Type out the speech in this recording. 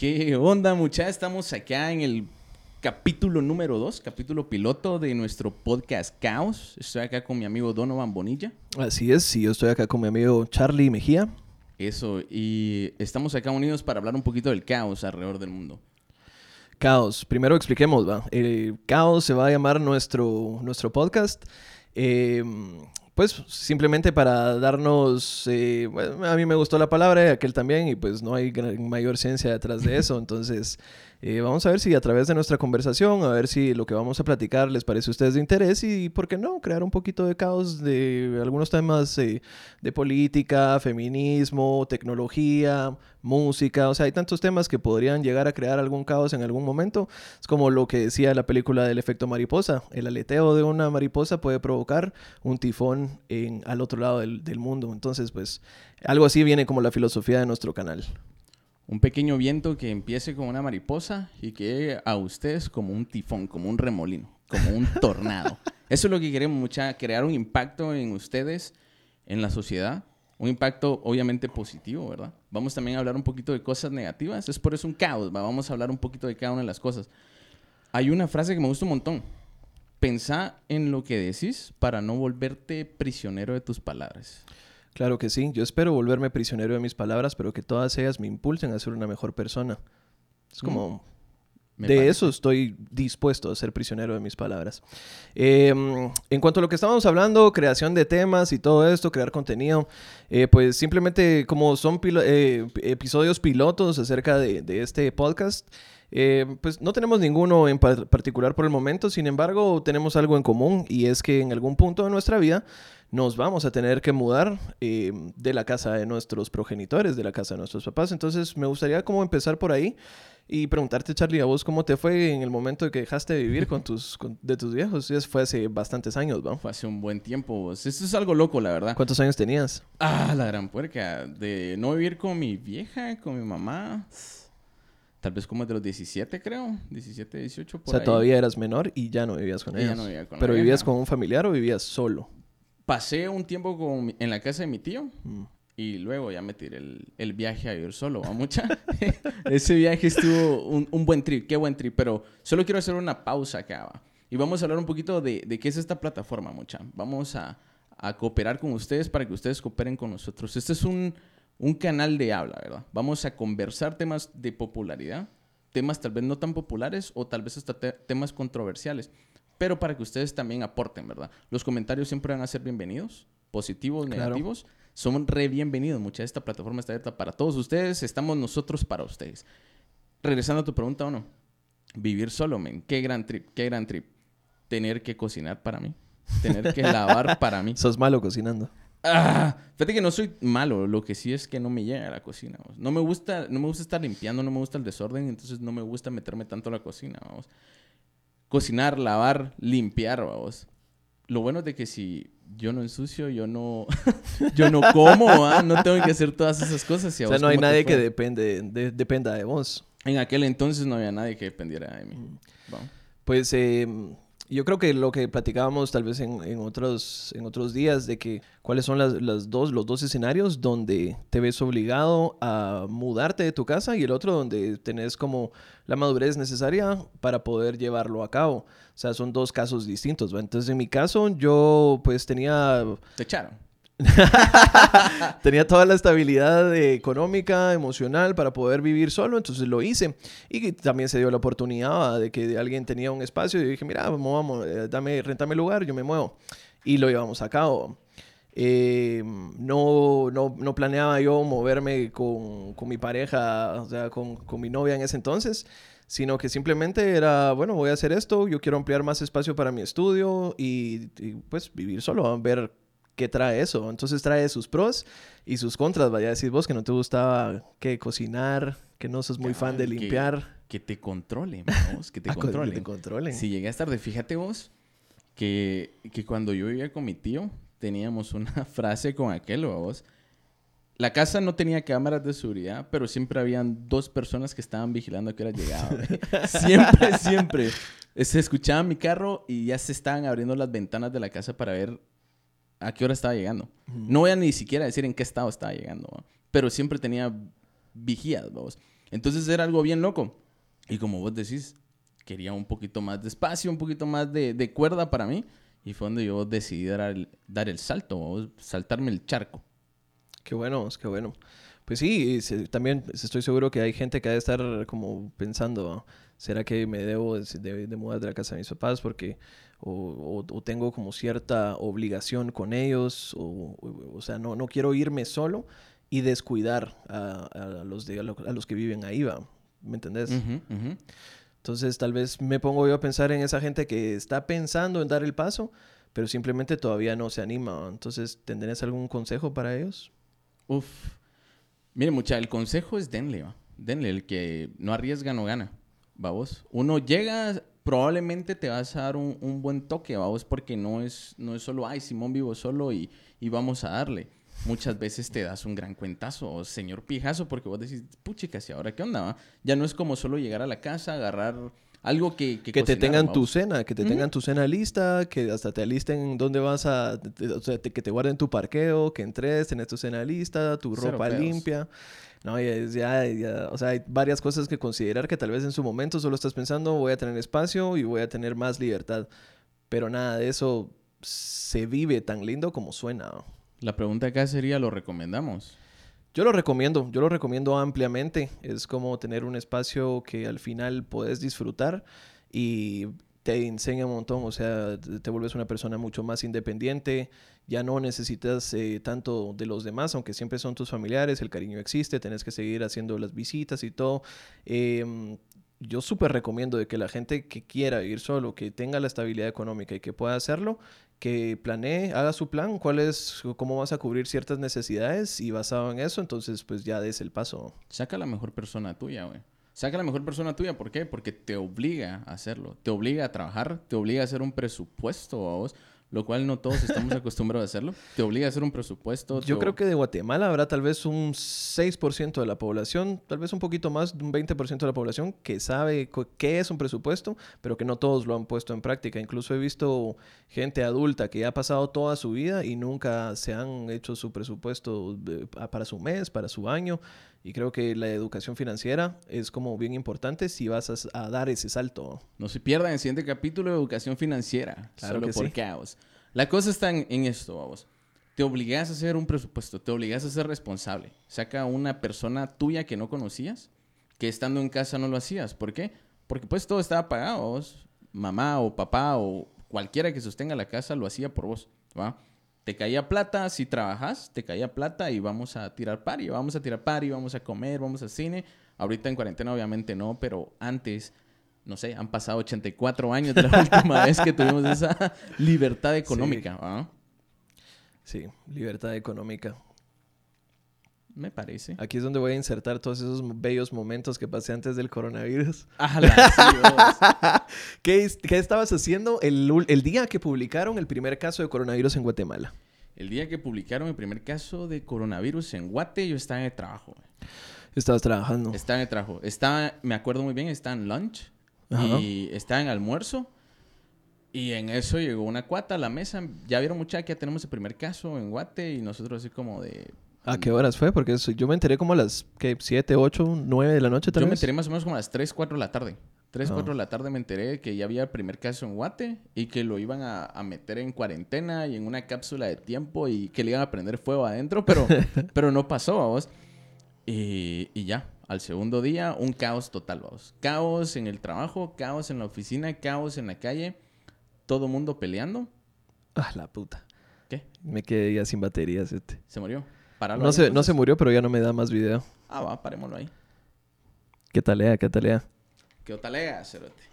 ¿Qué onda, mucha? Estamos acá en el capítulo número 2, capítulo piloto de nuestro podcast Caos. Estoy acá con mi amigo Donovan Bonilla. Así es, y yo estoy acá con mi amigo Charlie Mejía. Eso, y estamos acá unidos para hablar un poquito del caos alrededor del mundo. Caos, primero expliquemos, ¿va? El caos se va a llamar nuestro, nuestro podcast. Eh, pues simplemente para darnos, eh, bueno, a mí me gustó la palabra, y aquel también, y pues no hay gran- mayor ciencia detrás de eso, entonces eh, vamos a ver si a través de nuestra conversación, a ver si lo que vamos a platicar les parece a ustedes de interés y, ¿por qué no?, crear un poquito de caos de algunos temas eh, de política, feminismo, tecnología, música, o sea, hay tantos temas que podrían llegar a crear algún caos en algún momento. Es como lo que decía la película del efecto mariposa. El aleteo de una mariposa puede provocar un tifón en, al otro lado del, del mundo. Entonces, pues, algo así viene como la filosofía de nuestro canal. Un pequeño viento que empiece como una mariposa y que llegue a ustedes como un tifón, como un remolino, como un tornado. Eso es lo que queremos, mucha, crear un impacto en ustedes, en la sociedad. Un impacto obviamente positivo, ¿verdad? Vamos también a hablar un poquito de cosas negativas. Es por eso un caos, ¿va? Vamos a hablar un poquito de cada una de las cosas. Hay una frase que me gusta un montón. Pensá en lo que decís para no volverte prisionero de tus palabras. Claro que sí, yo espero volverme prisionero de mis palabras, pero que todas ellas me impulsen a ser una mejor persona. Es como... Me de parece. eso estoy dispuesto a ser prisionero de mis palabras. Eh, en cuanto a lo que estábamos hablando, creación de temas y todo esto, crear contenido, eh, pues simplemente como son pilo- eh, episodios pilotos acerca de, de este podcast, eh, pues no tenemos ninguno en par- particular por el momento, sin embargo tenemos algo en común y es que en algún punto de nuestra vida nos vamos a tener que mudar eh, de la casa de nuestros progenitores, de la casa de nuestros papás. Entonces me gustaría como empezar por ahí y preguntarte, Charlie, a vos cómo te fue en el momento de que dejaste de vivir con tus, con- de tus viejos. Eso fue hace bastantes años, ¿no? Fue hace un buen tiempo. vos. Esto es algo loco, la verdad. ¿Cuántos años tenías? Ah, la gran puerca. De no vivir con mi vieja, con mi mamá. Tal vez como de los 17, creo. 17, 18, por o sea, ahí. todavía eras menor y ya no vivías con ellos. no vivía con ¿Pero vieja. vivías con un familiar o vivías solo? Pasé un tiempo con en la casa de mi tío. Mm. Y luego ya me tiré el, el viaje a vivir solo, ¿va mucha? Ese viaje estuvo un, un buen trip, qué buen trip. Pero solo quiero hacer una pausa acá, ¿va? Y vamos a hablar un poquito de, de qué es esta plataforma, mucha. Vamos a, a cooperar con ustedes para que ustedes cooperen con nosotros. Este es un, un canal de habla, ¿verdad? Vamos a conversar temas de popularidad, temas tal vez no tan populares o tal vez hasta te- temas controversiales. Pero para que ustedes también aporten, ¿verdad? Los comentarios siempre van a ser bienvenidos, positivos, Claro. negativos son re bienvenidos. Mucha esta plataforma está abierta para todos ustedes. Estamos nosotros para ustedes. Regresando a tu pregunta o no. Vivir solo, men. Qué gran trip, qué gran trip. Tener que cocinar para mí. Tener que lavar para mí. Sos malo cocinando. Ah, fíjate que no soy malo. Lo que sí es que no me llega a la cocina. vamos. No me gusta, no me gusta estar limpiando, no me gusta el desorden. Entonces no me gusta meterme tanto a la cocina, vamos. Cocinar, lavar, limpiar, vamos. Lo bueno es de que si yo no ensucio, yo no, yo no como, ¿va? no tengo que hacer todas esas cosas. ¿Y a O sea, vos no hay nadie que depende, de- dependa de vos. En aquel entonces no había nadie que dependiera de mí. Mm. Pues eh, yo creo que lo que platicábamos tal vez en, otros, en otros días de que cuáles son las, las dos, los dos escenarios donde te ves obligado a mudarte de tu casa y el otro donde tenés como la madurez necesaria para poder llevarlo a cabo. O sea, son dos casos distintos. Entonces, en mi caso, yo pues tenía Te echaron. tenía toda la estabilidad económica, emocional para poder vivir solo, entonces lo hice. Y también se dio la oportunidad de que alguien tenía un espacio y dije, mira, vamos, eh, dame, rentame lugar, yo me muevo. Y lo llevamos a cabo. Eh, no, no, no planeaba yo moverme con, con mi pareja, o sea, con, con mi novia en ese entonces, sino que simplemente era, bueno, voy a hacer esto, yo quiero ampliar más espacio para mi estudio y, y, pues vivir solo, ver qué trae eso. Entonces trae sus pros y sus contras. Vaya a decir vos que no te gustaba que cocinar, que no sos muy fan de que- limpiar. Que te controlen, vamos, que te Ah, que controlen. te controlen. Si llegué a estar de, fíjate vos, que, que cuando yo vivía con mi tío, teníamos una frase con aquel, vos. La casa no tenía cámaras de seguridad, pero siempre habían dos personas que estaban vigilando a qué hora llegaba. güey. siempre, siempre. Se escuchaba mi carro y ya se estaban abriendo las ventanas de la casa para ver a qué hora estaba llegando. No voy a ni siquiera decir en qué estado estaba llegando, ¿va? pero siempre tenía vigías, vamos. Entonces era algo bien loco. Y como vos decís, quería un poquito más de espacio, un poquito más de, de cuerda para mí. Y fue donde yo decidí dar el, dar el salto, saltarme el charco. Qué bueno, qué bueno. Pues sí, también estoy seguro que hay gente que ha de estar como pensando, ¿será que me debo de, mudar de la casa de mis papás porque o, tengo como cierta obligación con ellos? O, o, sea, no, no quiero irme solo y descuidar a, los, de, a, los que viven ahí, ¿va? ¿Me entendés? Entonces tal vez me pongo yo a pensar en esa gente que está pensando en dar el paso, pero simplemente todavía no se anima. Entonces, ¿tendrías algún consejo para ellos? Uf. Mire, mucha, el consejo es denle, ¿va? Denle, el que no arriesga no gana. Vamos. Uno llega, probablemente te vas a dar un, buen toque, vamos, porque no es, no es solo, ay, Simón vivo solo y, y vamos a darle muchas veces te das un gran cuentazo, señor pijazo, porque vos decís, puchicas, ¿y ahora qué onda? Ya no es como solo llegar a la casa, agarrar algo que... Que, te tengan tu cena, que te tengan tu cena lista, que hasta te alisten dónde vas a... o sea, que te guarden tu parqueo, que entres, tenés tu cena lista, tu ropa limpia. No, ya, ya, o sea, hay varias cosas que considerar que tal vez en su momento solo estás pensando, voy a tener espacio y voy a tener más libertad. Pero nada de eso se vive tan lindo como suena. La pregunta acá sería, ¿lo recomendamos? Yo lo recomiendo, yo lo recomiendo ampliamente. Es como tener un espacio que al final puedes disfrutar y te enseña un montón, o sea, te vuelves una persona mucho más independiente, ya no necesitas eh, tanto de los demás, aunque siempre son tus familiares, el cariño existe, tenés que seguir haciendo las visitas y todo. Em, yo súper recomiendo de que la gente que quiera ir solo, que tenga la estabilidad económica y que pueda hacerlo, que planee, haga su plan, cuál es, cómo vas a cubrir ciertas necesidades y basado en eso, entonces pues ya des el paso. Saca la mejor persona tuya, güey. Saca la mejor persona tuya, ¿por qué? Porque te obliga a hacerlo, te obliga a trabajar, te obliga a hacer un presupuesto a vos lo cual no todos estamos acostumbrados a hacerlo. Te obliga a hacer un presupuesto. Yo creo que de Guatemala habrá tal vez un 6% de la población, tal vez un poquito más, un 20% de la población que sabe qué es un presupuesto, pero que no todos lo han puesto en práctica. Incluso he visto gente adulta que ha pasado toda su vida y nunca se han hecho su presupuesto para su mes, para su año. Y creo que la educación financiera es como bien importante si vas a, dar ese salto. No se pierdan el siguiente capítulo de educación financiera. Claro solo que por caos. La cosa está en, esto, vamos. Te obligas a hacer un presupuesto, te obligas a ser responsable. Saca una persona tuya que no conocías, que estando en casa no lo hacías. ¿Por qué? Porque pues todo estaba pagado. Vos. Mamá o papá o cualquiera que sostenga la casa lo hacía por vos. ¿va? Te caía plata, si trabajas, te caía plata y vamos a tirar pari, vamos a tirar pari, vamos a comer, vamos al cine. Ahorita en cuarentena obviamente no, pero antes, no sé, han pasado 84 años de la última vez que tuvimos esa libertad económica. Sí. sí, libertad económica. Me parece. Aquí es donde voy a insertar todos esos bellos momentos que pasé antes del coronavirus. ¿Qué, ¿Qué, estabas haciendo el, el, día que publicaron el primer caso de coronavirus en Guatemala? El día que publicaron el primer caso de coronavirus en Guate, yo estaba en el trabajo. Estabas trabajando. Estaba en el trabajo. Estaba, me acuerdo muy bien, estaba en lunch y estaba en almuerzo. Y en eso llegó una cuata a la mesa. Ya vieron mucha que ya tenemos el primer caso en Guate y nosotros así como de ¿A qué horas fue? Porque yo me enteré como a las ¿qué? 7, 8, 9 de la noche tal Yo me enteré más o menos como a las 3, 4 de la tarde. 3, 4 ah. de la tarde me enteré que ya había el primer caso en Guate y que lo iban a, meter en cuarentena y en una cápsula de tiempo y que le iban a prender fuego adentro, pero, pero no pasó, vamos. Y, y, ya, al segundo día, un caos total, vamos. Caos en el trabajo, caos en la oficina, caos en la calle, todo mundo peleando. Ah, la puta. ¿Qué? Me quedé ya sin baterías este. ¿Se murió? No, se, no se murió, pero ya no me da más video. Ah, va, parémoslo ahí. ¿Qué talea? ¿Qué talea? ¿Qué talea, cerote?